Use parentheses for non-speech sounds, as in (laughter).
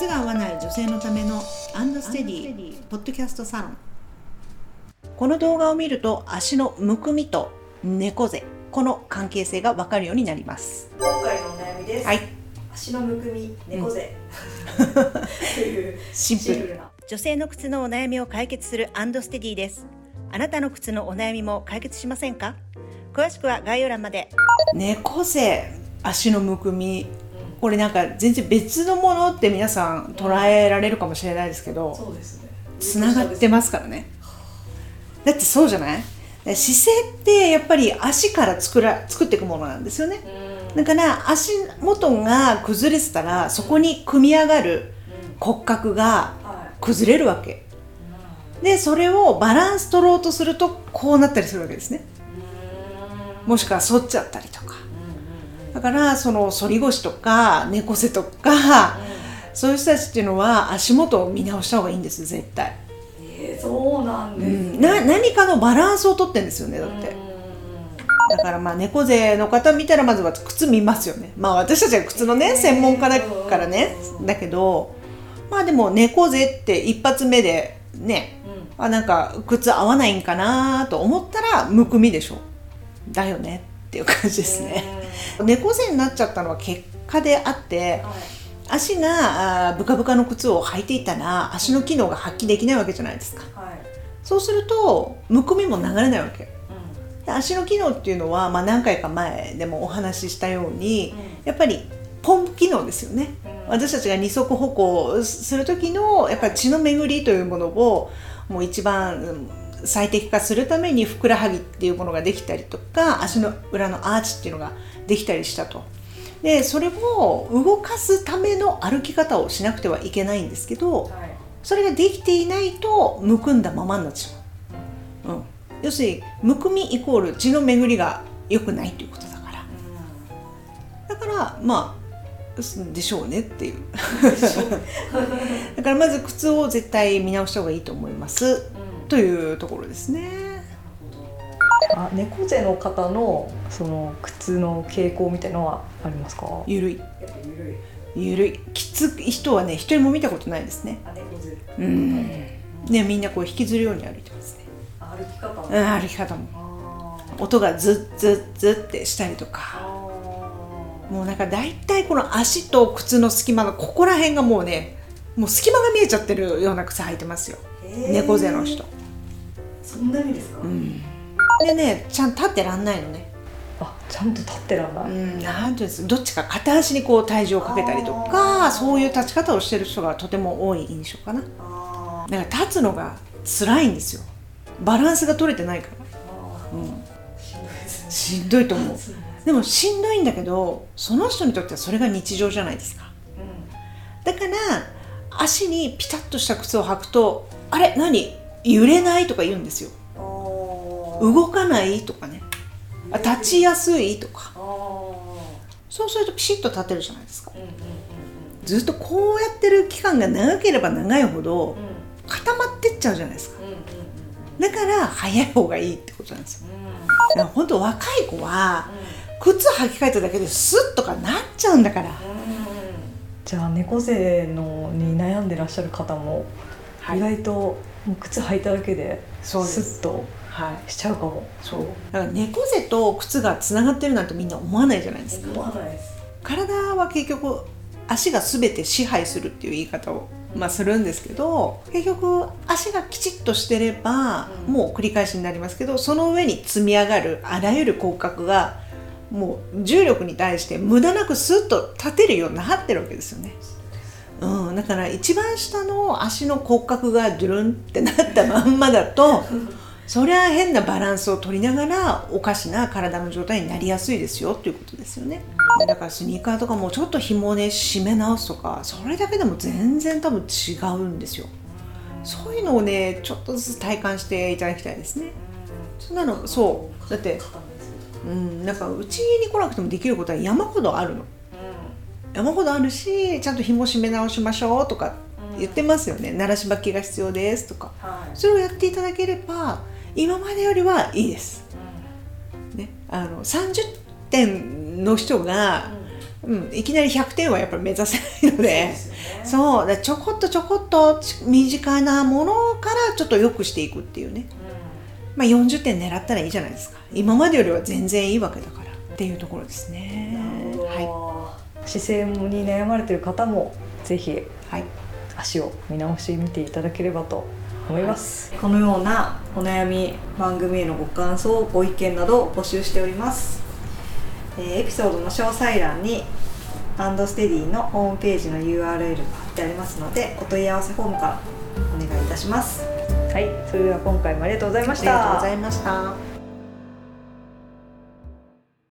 靴が合わない女性のためのアンドステディポッドキャストサロン。この動画を見ると足のむくみと猫背この関係性がわかるようになります。今回のお悩みです、はい。足のむくみ猫背、っていうシンプル。シンプルな。女性の靴のお悩みを解決するアンドステディです。あなたの靴のお悩みも解決しませんか？詳しくは概要欄まで。猫背足のむくみこれなんか全然別のものって皆さん捉えられるかもしれないですけどそうですね。つながってますからね。だってそうじゃない？姿勢ってやっぱり足から作ら作っていくものなんですよね。うん。だから足元が崩れてたらそこに組み上がる骨格がはい。崩れるわけ。でそれをバランス取ろうとするとこうなったりするわけですね。もしくは反っちゃったりとかだからその反り腰とか猫背とかそういう人たちっていうのは足元を見直した方がいいんです絶対、えー、そうなんうです、ん、な何かのバランスを取ってんですよねだって。だからまあ猫背の方見たらまずは靴見ますよね。まあ私たちは靴のね専門家だからね。だけどまあでも猫背って一発目でねあなんか靴合わないんかなと思ったらむくみでしょ。だよねっていう感じですね。猫背になっちゃったのは結果であってはい。足がブカブカの靴を履いていたら足の機能が発揮できないわけじゃないですか。はい。そうするとむくみも流れないわけ。うで足の機能っていうのは、まあ、何回か前でもお話ししたようにん。やっぱりポンプ機能ですよね。うん。私たちが二足歩行する時のやっぱり血の巡りというものをもう一番うん最適化するためにふくらはぎっていうものができたりとか足の裏のアーチっていうのができたりしたと。でそれを動かすための歩き方をしなくてはいけないんですけどはい。それができていないとむくんだままになってしまう。うん、要するにむくみイコール血の巡りが良くないということだから。だからまあすでしょうねっていう。(laughs) だからまず靴を絶対見直した方がいいと思います。うんというところですね。あ猫背の方のその靴の傾向みたいのはありますか？ゆるい。ゆるい。きつい人はね一人も見たことないですね。あ猫背。うん。ねみんなこう引きずるように歩いてますね。あ歩き方も。うん歩き方も。音がズッズッズッってしたりとか。あもうなんか大体この足と靴の隙間のここら辺がもうねもう隙間が見えちゃってるような靴履いてますよ。ー。猫背の人、そんなにですか、うん、でねちゃんと立ってらんないのね。あちゃんと立ってらんない、うんなんていうんですどっちか片足にこう体重をかけたりとあかー。そういう立ち方をしてる人がとても多い印象かな。だから立つのが辛いんですよ。バランスが取れてないから、しんどいと思う。でもしんどいんだけどその人にとってはそれが日常じゃないですか。うん。だから足にピタッとした靴を履くとあれ？何？揺れないとか言うんですよ。動かないとかね。あ立ちやすいとか。そうするとピシッと立てるじゃないですか。うんうんうんずっとこうやってる期間が長ければ長いほどうん。固まってっちゃうじゃないですか。うんうんうんだから早い方がいいってことなんですよ。うん。だから本当若い子は靴履き替えただけでスッとかなっちゃうんだから、じゃあ猫背のに悩んでらっしゃる方も、はい。意外ともう靴履いただけでスッとはいしちゃうかも。そう。だから猫背と靴がつながってるなんてみんな思わないじゃないですか。思わないです。体は結局足が全て支配するっていう言い方を、まあ、するんですけど結局足がきちっとしてれば、うん。もう繰り返しになりますけどその上に積み上がるあらゆる骨格がもう重力に対して無駄なくスッと立てるようになってるわけですよね。うん、だから一番下の足の骨格がドゥルンってなったまんまだと (laughs) そりゃ変なバランスを取りながらおかしな体の状態になりやすいですよっていうことですよね。だからスニーカーとかもちょっと紐をね締め直すとかそれだけでも全然多分違うんですよ。そういうのをねちょっとずつ体感していただきたいですね。そんなのそう。だってうんなんかうちに来なくてもできることは山ほどあるの山ほどあるしちゃんと紐締め直しましょうとか言ってますよね。鳴らし履きが必要ですとか。はい。それをやっていただければ今までよりはいいです、ね、あの30点の人がうん、いきなり100点はやっぱり目指せないので。そうね。そう。だちょこっとちょこっとち身近なものからちょっと良くしていくっていうね、まあ、40点狙ったらいいじゃないですか。今までよりは全然いいわけだからっていうところですね姿勢に悩まれてる方もぜひい、はい、足を見直してみていただければと思います、このようなお悩み番組へのご感想ご意見などを募集しております、えーエピソードの詳細欄にアンドステディのホームページの URL が貼ってありますのでお問い合わせフォームからお願いいたします。はい。それでは今回もありがとうございまあした。りがとうございました